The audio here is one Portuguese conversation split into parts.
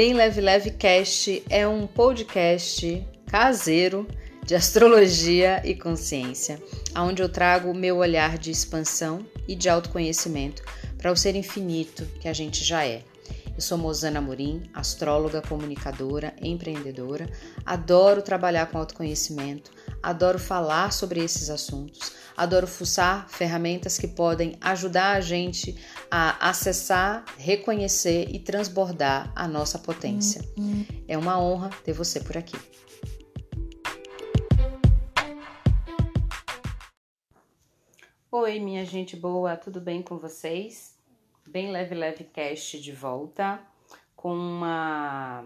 Bem Leve Leve Cast é um podcast caseiro de astrologia e consciência, onde eu trago o meu olhar de expansão e de autoconhecimento para o ser infinito que a gente já é. Eu sou Mozana Morim, astróloga, comunicadora, empreendedora. Adoro trabalhar com autoconhecimento, adoro falar sobre esses assuntos, adoro fuçar ferramentas que podem ajudar a gente a acessar, reconhecer e transbordar a nossa potência. É uma honra ter você por aqui. Oi, minha gente boa, tudo bem com vocês? Bem Leve Leve Cast de volta com uma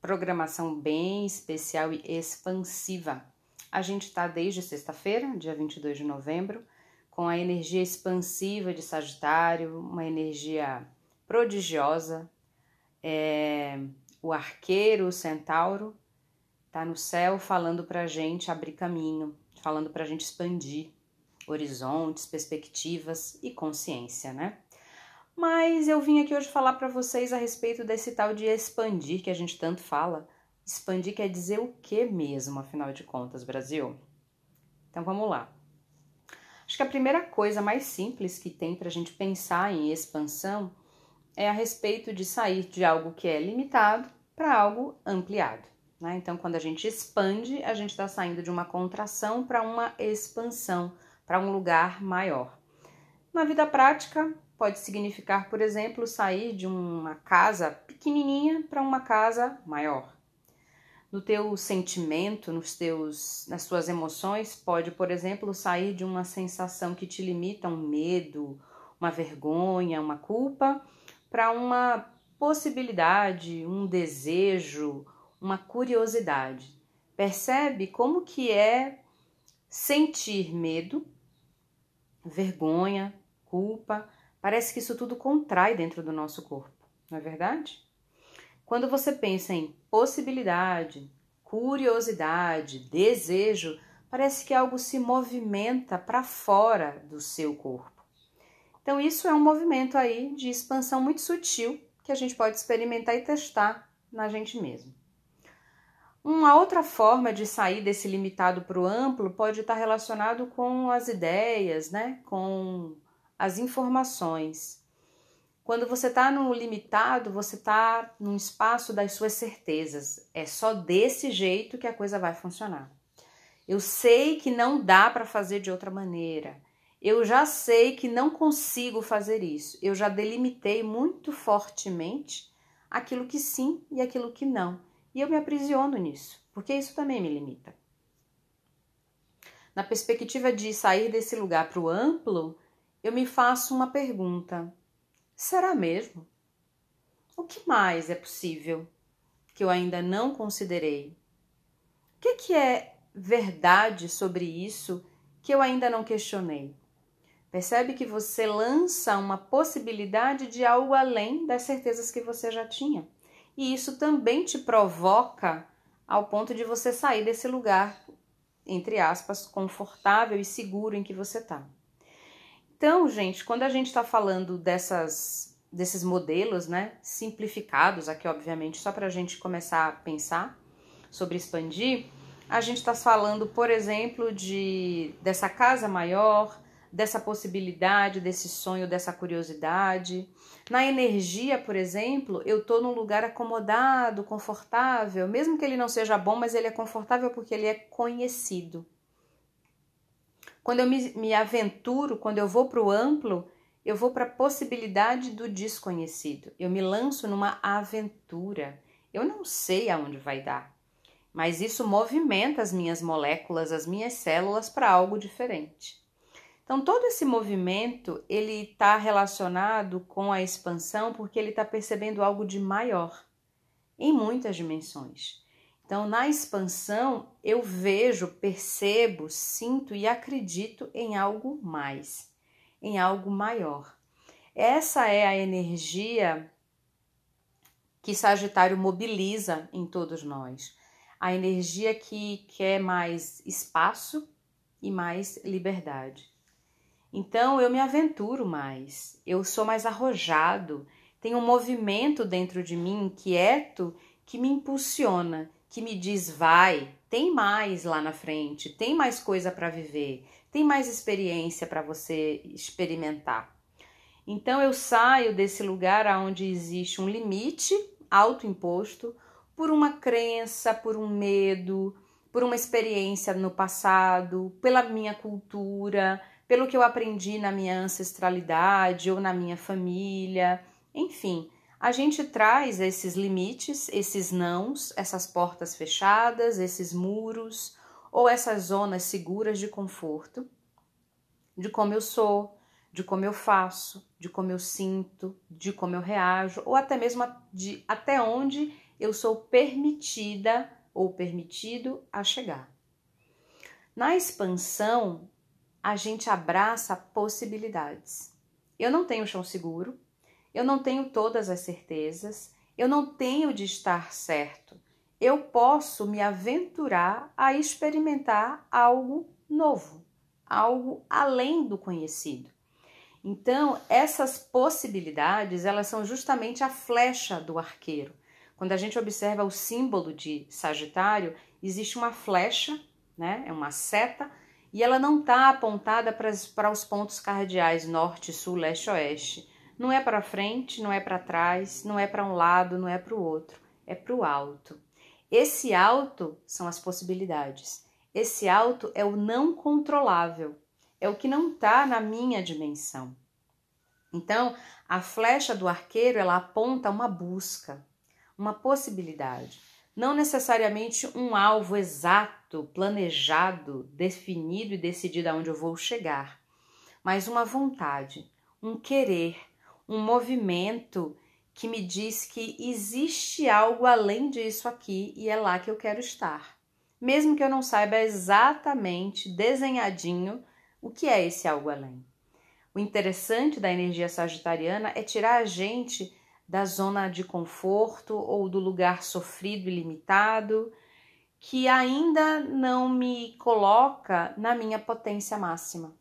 programação bem especial e expansiva. A gente está desde sexta-feira, dia 22 de novembro, com a energia expansiva de Sagitário, uma energia prodigiosa. É, o arqueiro, o centauro, está no céu falando para a gente abrir caminho, falando para a gente expandir horizontes, perspectivas e consciência, né? Mas eu vim aqui hoje falar para vocês a respeito desse tal de expandir que a gente tanto fala. Expandir quer dizer o que mesmo, afinal de contas, Brasil? Então vamos lá. Acho que a primeira coisa mais simples que tem para a gente pensar em expansão é a respeito de sair de algo que é limitado para algo ampliado. Né? Então, quando a gente expande, a gente está saindo de uma contração para uma expansão, para um lugar maior. Na vida prática, pode significar, por exemplo, sair de uma casa pequenininha para uma casa maior. No teu sentimento, nos teus, nas suas emoções, pode, por exemplo, sair de uma sensação que te limita, um medo, uma vergonha, uma culpa, para uma possibilidade, um desejo, uma curiosidade. Percebe como que é sentir medo, vergonha, culpa, Parece que isso tudo contrai dentro do nosso corpo, não é verdade? Quando você pensa em possibilidade, curiosidade, desejo, parece que algo se movimenta para fora do seu corpo. Então, isso é um movimento aí de expansão muito sutil que a gente pode experimentar e testar na gente mesmo. Uma outra forma de sair desse limitado para o amplo pode estar relacionado com as ideias, né? com as informações. Quando você está no limitado, você está num espaço das suas certezas. É só desse jeito que a coisa vai funcionar. Eu sei que não dá para fazer de outra maneira. Eu já sei que não consigo fazer isso. Eu já delimitei muito fortemente aquilo que sim e aquilo que não. E eu me aprisiono nisso, porque isso também me limita. Na perspectiva de sair desse lugar para o amplo, eu me faço uma pergunta: será mesmo? O que mais é possível que eu ainda não considerei? O que, que é verdade sobre isso que eu ainda não questionei? Percebe que você lança uma possibilidade de algo além das certezas que você já tinha. E isso também te provoca ao ponto de você sair desse lugar, entre aspas, confortável e seguro em que você está. Então, gente, quando a gente está falando dessas, desses modelos, né, simplificados, aqui obviamente só para a gente começar a pensar sobre expandir, a gente está falando, por exemplo, de dessa casa maior, dessa possibilidade, desse sonho, dessa curiosidade. Na energia, por exemplo, eu estou num lugar acomodado, confortável, mesmo que ele não seja bom, mas ele é confortável porque ele é conhecido. Quando eu me, me aventuro, quando eu vou para o amplo, eu vou para a possibilidade do desconhecido. Eu me lanço numa aventura. Eu não sei aonde vai dar, mas isso movimenta as minhas moléculas, as minhas células para algo diferente. Então todo esse movimento ele está relacionado com a expansão porque ele está percebendo algo de maior em muitas dimensões. Então, na expansão, eu vejo, percebo, sinto e acredito em algo mais, em algo maior. Essa é a energia que Sagitário mobiliza em todos nós. A energia que quer mais espaço e mais liberdade. Então eu me aventuro mais, eu sou mais arrojado, tem um movimento dentro de mim inquieto que me impulsiona, que me diz vai, tem mais lá na frente, tem mais coisa para viver, tem mais experiência para você experimentar. Então eu saio desse lugar onde existe um limite autoimposto por uma crença, por um medo, por uma experiência no passado, pela minha cultura, pelo que eu aprendi na minha ancestralidade ou na minha família, enfim, a gente traz esses limites, esses nãos, essas portas fechadas, esses muros ou essas zonas seguras de conforto, de como eu sou, de como eu faço, de como eu sinto, de como eu reajo, ou até mesmo de até onde eu sou permitida ou permitido a chegar. Na expansão, a gente abraça possibilidades. Eu não tenho chão seguro, eu não tenho todas as certezas, eu não tenho de estar certo. Eu posso me aventurar a experimentar algo novo, algo além do conhecido. Então, essas possibilidades, elas são justamente a flecha do arqueiro. Quando a gente observa o símbolo de Sagitário, existe uma flecha, né? É uma seta, e ela não está apontada para os pontos cardeais norte, sul, leste, oeste. Não é para frente, não é para trás, não é para um lado, não é para o outro, é para o alto. Esse alto são as possibilidades. Esse alto é o não controlável é o que não está na minha dimensão. Então, a flecha do arqueiro ela aponta uma busca, uma possibilidade, não necessariamente um alvo exato, planejado, definido e decidido aonde eu vou chegar, mas uma vontade, um querer, um movimento que me diz que existe algo além disso aqui e é lá que eu quero estar. Mesmo que eu não saiba exatamente desenhadinho o que é esse algo além? O interessante da energia sagitariana é tirar a gente da zona de conforto ou do lugar sofrido e limitado que ainda não me coloca na minha potência máxima.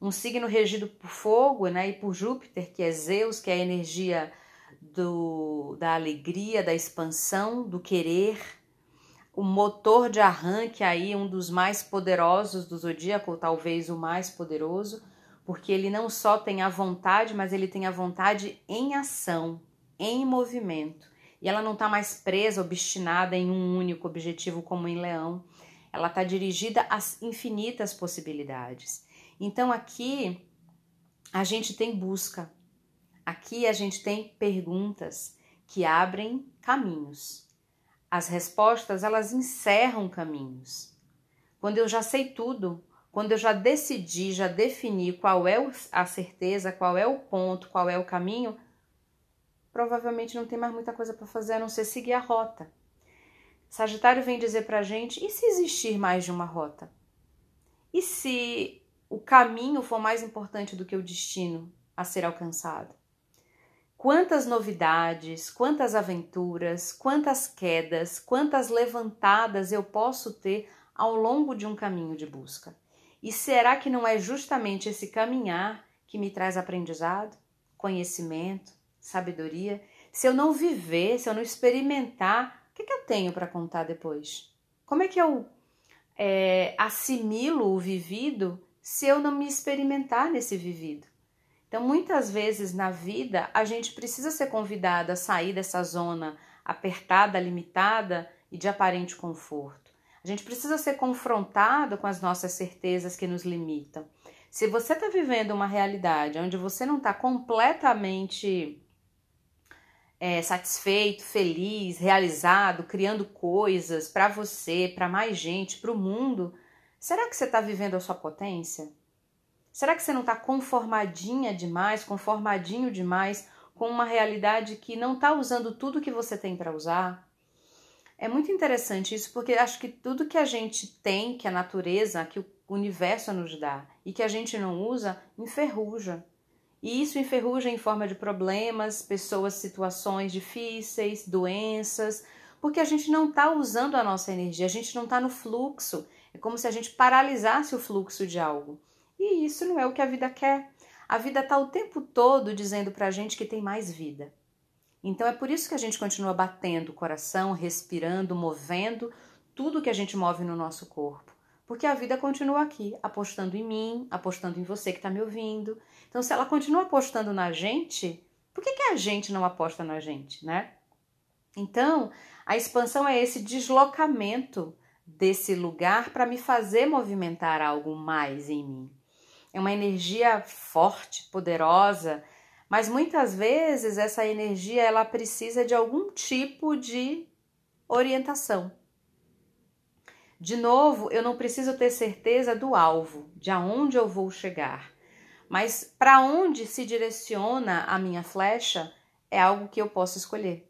Um signo regido por fogo né, e por Júpiter, que é Zeus, que é a energia do, da alegria, da expansão, do querer, o motor de arranque aí, um dos mais poderosos do zodíaco, ou talvez o mais poderoso, porque ele não só tem a vontade, mas ele tem a vontade em ação, em movimento. E ela não está mais presa, obstinada em um único objetivo como em Leão. Ela está dirigida às infinitas possibilidades. Então aqui a gente tem busca, aqui a gente tem perguntas que abrem caminhos. As respostas, elas encerram caminhos. Quando eu já sei tudo, quando eu já decidi, já defini qual é a certeza, qual é o ponto, qual é o caminho, provavelmente não tem mais muita coisa para fazer a não ser seguir a rota. Sagitário vem dizer para a gente: e se existir mais de uma rota? E se o caminho for mais importante do que o destino a ser alcançado? Quantas novidades, quantas aventuras, quantas quedas, quantas levantadas eu posso ter ao longo de um caminho de busca? E será que não é justamente esse caminhar que me traz aprendizado, conhecimento, sabedoria? Se eu não viver, se eu não experimentar, o que, que eu tenho para contar depois? Como é que eu é, assimilo o vivido se eu não me experimentar nesse vivido? Então, muitas vezes na vida, a gente precisa ser convidada a sair dessa zona apertada, limitada e de aparente conforto. A gente precisa ser confrontado com as nossas certezas que nos limitam. Se você está vivendo uma realidade onde você não está completamente é, satisfeito, feliz, realizado, criando coisas para você, para mais gente, para o mundo, será que você está vivendo a sua potência? Será que você não está conformadinha demais, conformadinho demais com uma realidade que não está usando tudo que você tem para usar? É muito interessante isso porque acho que tudo que a gente tem, que a natureza, que o universo nos dá e que a gente não usa, enferruja. E isso enferruja em forma de problemas, pessoas, situações difíceis, doenças, porque a gente não está usando a nossa energia, a gente não está no fluxo. É como se a gente paralisasse o fluxo de algo. E isso não é o que a vida quer. A vida está o tempo todo dizendo para a gente que tem mais vida. Então é por isso que a gente continua batendo o coração, respirando, movendo tudo que a gente move no nosso corpo. Porque a vida continua aqui, apostando em mim, apostando em você que está me ouvindo. Então, se ela continua apostando na gente, por que, que a gente não aposta na gente, né? Então, a expansão é esse deslocamento desse lugar para me fazer movimentar algo mais em mim. É uma energia forte, poderosa, mas muitas vezes essa energia ela precisa de algum tipo de orientação. De novo, eu não preciso ter certeza do alvo, de aonde eu vou chegar. Mas para onde se direciona a minha flecha é algo que eu posso escolher.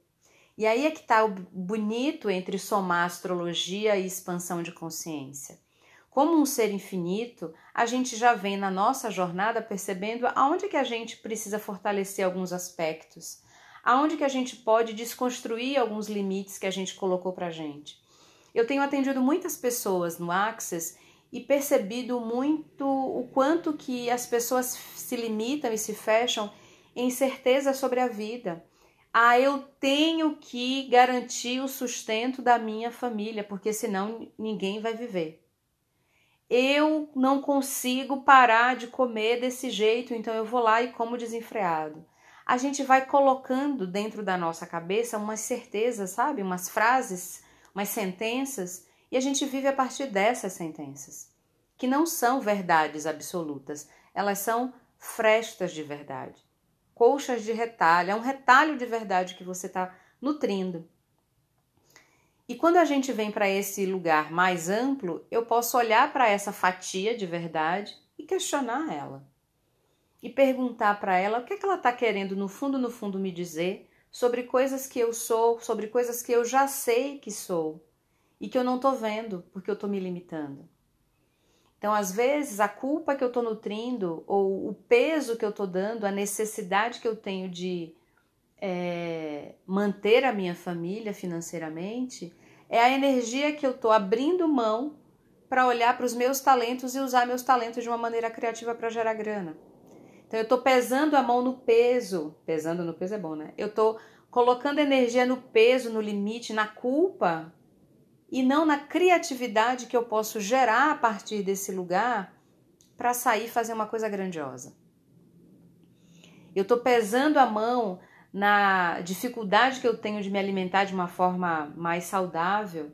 E aí é que está o bonito entre somar astrologia e expansão de consciência. Como um ser infinito, a gente já vem na nossa jornada percebendo aonde que a gente precisa fortalecer alguns aspectos, aonde que a gente pode desconstruir alguns limites que a gente colocou para gente. Eu tenho atendido muitas pessoas no Access e percebido muito o quanto que as pessoas se limitam e se fecham em certeza sobre a vida ah, eu tenho que garantir o sustento da minha família, porque senão ninguém vai viver. Eu não consigo parar de comer desse jeito, então eu vou lá e como desenfreado. A gente vai colocando dentro da nossa cabeça umas certezas, sabe? Umas frases, umas sentenças, e a gente vive a partir dessas sentenças, que não são verdades absolutas, elas são frestas de verdade colchas de retalho, é um retalho de verdade que você está nutrindo. E quando a gente vem para esse lugar mais amplo, eu posso olhar para essa fatia de verdade e questionar ela. E perguntar para ela o que, é que ela está querendo, no fundo, no fundo, me dizer sobre coisas que eu sou, sobre coisas que eu já sei que sou e que eu não estou vendo porque eu estou me limitando. Então, às vezes, a culpa que eu estou nutrindo, ou o peso que eu estou dando, a necessidade que eu tenho de é, manter a minha família financeiramente, é a energia que eu estou abrindo mão para olhar para os meus talentos e usar meus talentos de uma maneira criativa para gerar grana. Então, eu estou pesando a mão no peso. Pesando no peso é bom, né? Eu estou colocando energia no peso, no limite, na culpa e não na criatividade que eu posso gerar a partir desse lugar para sair fazer uma coisa grandiosa. Eu estou pesando a mão na dificuldade que eu tenho de me alimentar de uma forma mais saudável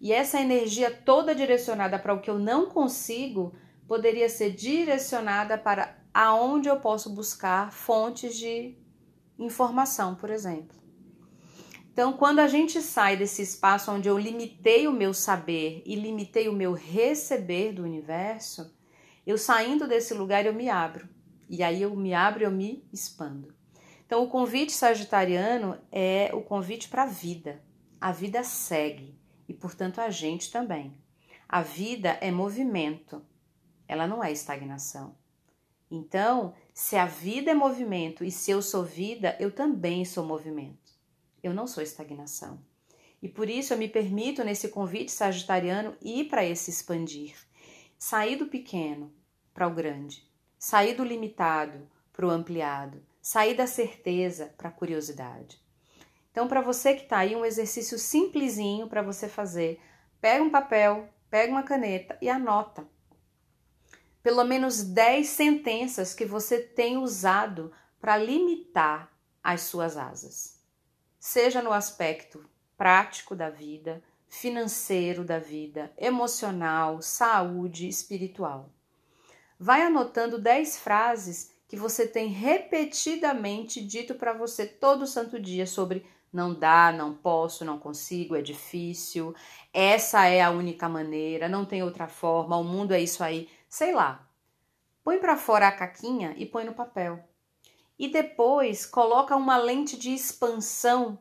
e essa energia toda direcionada para o que eu não consigo poderia ser direcionada para aonde eu posso buscar fontes de informação, por exemplo. Então, quando a gente sai desse espaço onde eu limitei o meu saber e limitei o meu receber do universo, eu saindo desse lugar eu me abro. E aí eu me abro eu me expando. Então, o convite sagitariano é o convite para a vida. A vida segue e, portanto, a gente também. A vida é movimento, ela não é estagnação. Então, se a vida é movimento e se eu sou vida, eu também sou movimento. Eu não sou estagnação. E por isso eu me permito, nesse convite sagitariano, ir para esse expandir. Sair do pequeno para o grande. Sair do limitado para o ampliado. Sair da certeza para a curiosidade. Então, para você que está aí, um exercício simplesinho para você fazer. Pega um papel, pega uma caneta e anota. Pelo menos 10 sentenças que você tem usado para limitar as suas asas seja no aspecto prático da vida, financeiro da vida, emocional, saúde, espiritual. Vai anotando 10 frases que você tem repetidamente dito para você todo santo dia sobre não dá, não posso, não consigo, é difícil, essa é a única maneira, não tem outra forma, o mundo é isso aí, sei lá. Põe para fora a caquinha e põe no papel e depois coloca uma lente de expansão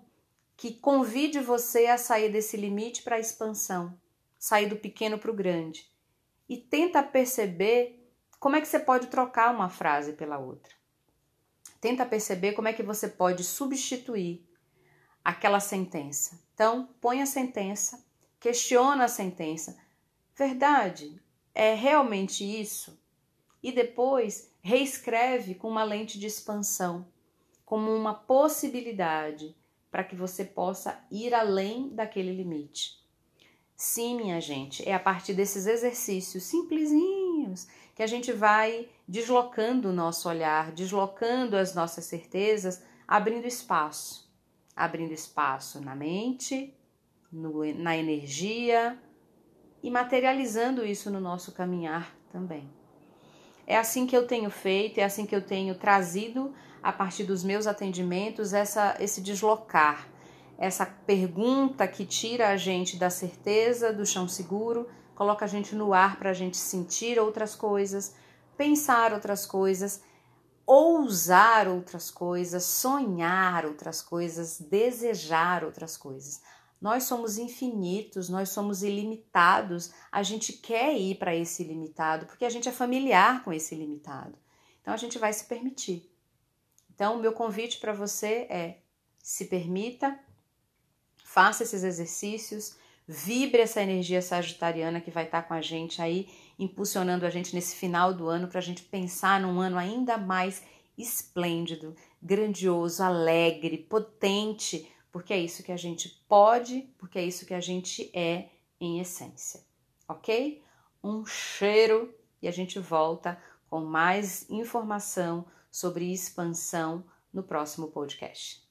que convide você a sair desse limite para a expansão, sair do pequeno para o grande. E tenta perceber como é que você pode trocar uma frase pela outra. Tenta perceber como é que você pode substituir aquela sentença. Então, põe a sentença, questiona a sentença. Verdade? É realmente isso? e depois reescreve com uma lente de expansão, como uma possibilidade para que você possa ir além daquele limite. Sim, minha gente, é a partir desses exercícios simplesinhos que a gente vai deslocando o nosso olhar, deslocando as nossas certezas, abrindo espaço. Abrindo espaço na mente, no, na energia e materializando isso no nosso caminhar também. É assim que eu tenho feito, é assim que eu tenho trazido a partir dos meus atendimentos essa, esse deslocar, essa pergunta que tira a gente da certeza, do chão seguro, coloca a gente no ar para a gente sentir outras coisas, pensar outras coisas, ousar outras coisas, sonhar outras coisas, desejar outras coisas. Nós somos infinitos, nós somos ilimitados. A gente quer ir para esse ilimitado porque a gente é familiar com esse ilimitado. Então a gente vai se permitir. Então, o meu convite para você é: se permita, faça esses exercícios, vibre essa energia sagitariana que vai estar tá com a gente aí, impulsionando a gente nesse final do ano para a gente pensar num ano ainda mais esplêndido, grandioso, alegre, potente porque é isso que a gente pode, porque é isso que a gente é em essência, ok? Um cheiro e a gente volta com mais informação sobre expansão no próximo podcast.